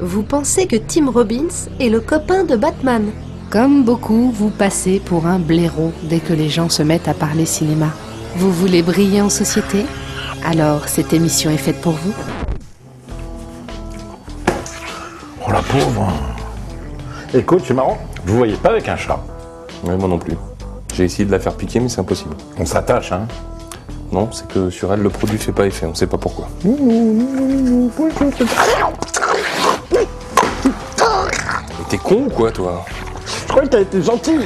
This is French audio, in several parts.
Vous pensez que Tim Robbins est le copain de Batman Comme beaucoup, vous passez pour un blaireau dès que les gens se mettent à parler cinéma. Vous voulez briller en société? Alors cette émission est faite pour vous Oh la pauvre Écoute, c'est marrant, vous voyez pas avec un chat. Ouais, moi non plus. J'ai essayé de la faire piquer, mais c'est impossible. On s'attache, hein. Non, c'est que sur elle, le produit fait pas effet, on sait pas pourquoi. T'es con ou quoi, toi Je croyais que t'as été gentil.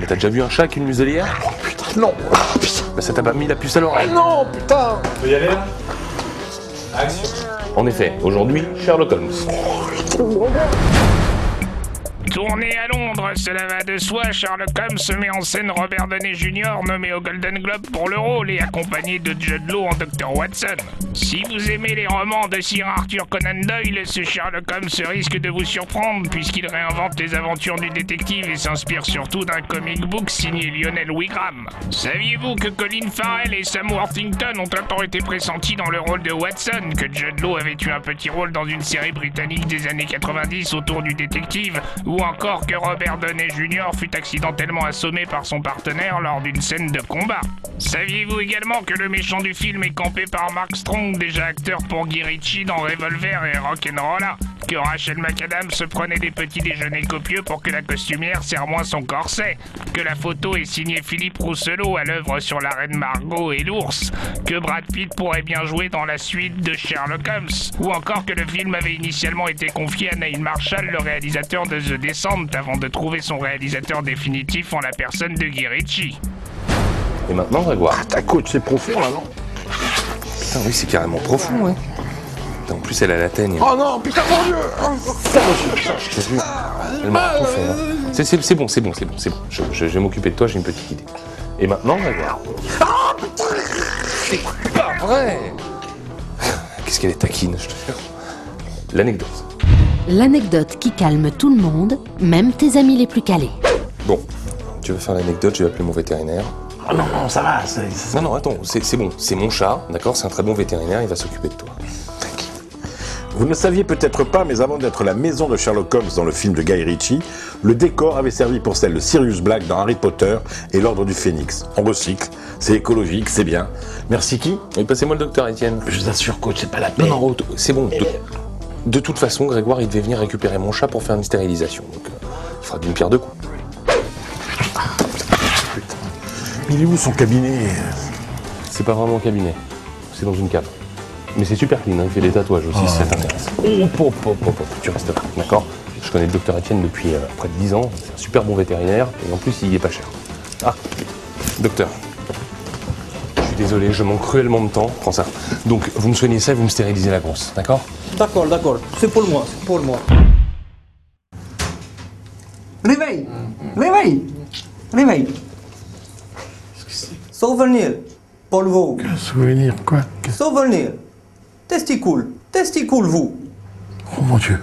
Mais t'as déjà vu un chat avec une muselière Putain, non. Ah, putain. Bah ça t'a pas mis la puce à l'oreille. Non, putain. peut y aller là Action. En effet, aujourd'hui, Sherlock Holmes. Tourné à Londres, cela va de soi, Sherlock Holmes met en scène Robert Downey Jr. nommé au Golden Globe pour le rôle et accompagné de Judd Law en Dr Watson. Si vous aimez les romans de Sir Arthur Conan Doyle, ce Sherlock Holmes risque de vous surprendre puisqu'il réinvente les aventures du détective et s'inspire surtout d'un comic book signé Lionel Wigram. Saviez-vous que Colin Farrell et Sam Worthington ont temps été pressentis dans le rôle de Watson, que Judd Law avait eu un petit rôle dans une série britannique des années 90 autour du détective, ou encore que Robert Downey Jr. fut accidentellement assommé par son partenaire lors d'une scène de combat. Saviez-vous également que le méchant du film est campé par Mark Strong, déjà acteur pour Guy Ritchie dans Revolver et Rock'n'Rolla? Que Rachel McAdams se prenait des petits déjeuners copieux pour que la costumière serre moins son corset Que la photo est signée Philippe Rousselot à l'œuvre sur la reine Margot et l'ours Que Brad Pitt pourrait bien jouer dans la suite de Sherlock Holmes Ou encore que le film avait initialement été confié à Neil Marshall, le réalisateur de The Descent, avant de trouver son réalisateur définitif en la personne de Guy Ritchie. Et maintenant, Grégoire Ta coach, c'est profond, là, non? Putain, oui, c'est carrément profond, ouais. En plus, elle a la teigne. Oh non, putain, mon Dieu vu Elle m'a tout fait. C'est- bon, c'est bon, c'est bon, c'est bon. Je, je- je vais m'occuper de toi, j'ai une petite idée. Et maintenant, Grégoire C'est pas vrai Qu'est-ce qu'elle est taquine, je te jure. L'anecdote. L'anecdote qui calme tout le monde, même tes amis les plus calés. Bon, tu veux faire l'anecdote, je vais appeler mon vétérinaire. Oh non, non, ça va, c'est... c'est- Non, non, attends, c'est bon, c'est mon chat, d'accord C'est un très bon vétérinaire, il va s'occuper de toi. Vous ne le saviez peut-être pas, mais avant d'être la maison de Sherlock Holmes dans le film de Guy Ritchie, le décor avait servi pour celle de Sirius Black dans Harry Potter et l'Ordre du Phénix. On recycle, c'est écologique, c'est bien. Merci qui? Et passez-moi le docteur Étienne. Je vous assure, coach, c'est pas la Non, peine. non, auto- c'est bon. De, de toute façon, Grégoire, il devait venir récupérer mon chat pour faire une stérilisation. Donc, euh, il fera d'une pierre deux coups. Il est où son cabinet? C'est pas vraiment un cabinet, c'est dans une cave. Mais c'est super clean, hein, il fait des tatouages aussi si ça t'intéresse. Oh, pop, pop, pop, pop, tu restes là, d'accord Je connais le docteur Étienne depuis euh, près de 10 ans, c'est un super bon vétérinaire, et en plus il est pas cher. Ah, docteur. Je suis désolé, je manque cruellement de temps, prends ça. Donc vous me soignez ça et vous me stérilisez la grosse, d'accord D'accord, d'accord. C'est pour moi, c'est pour moi. Réveille Réveille Réveille Souvenir pour vous. Souvenir, quoi? Souvenir. Testicule. Testicule, vous. Oh mon Dieu.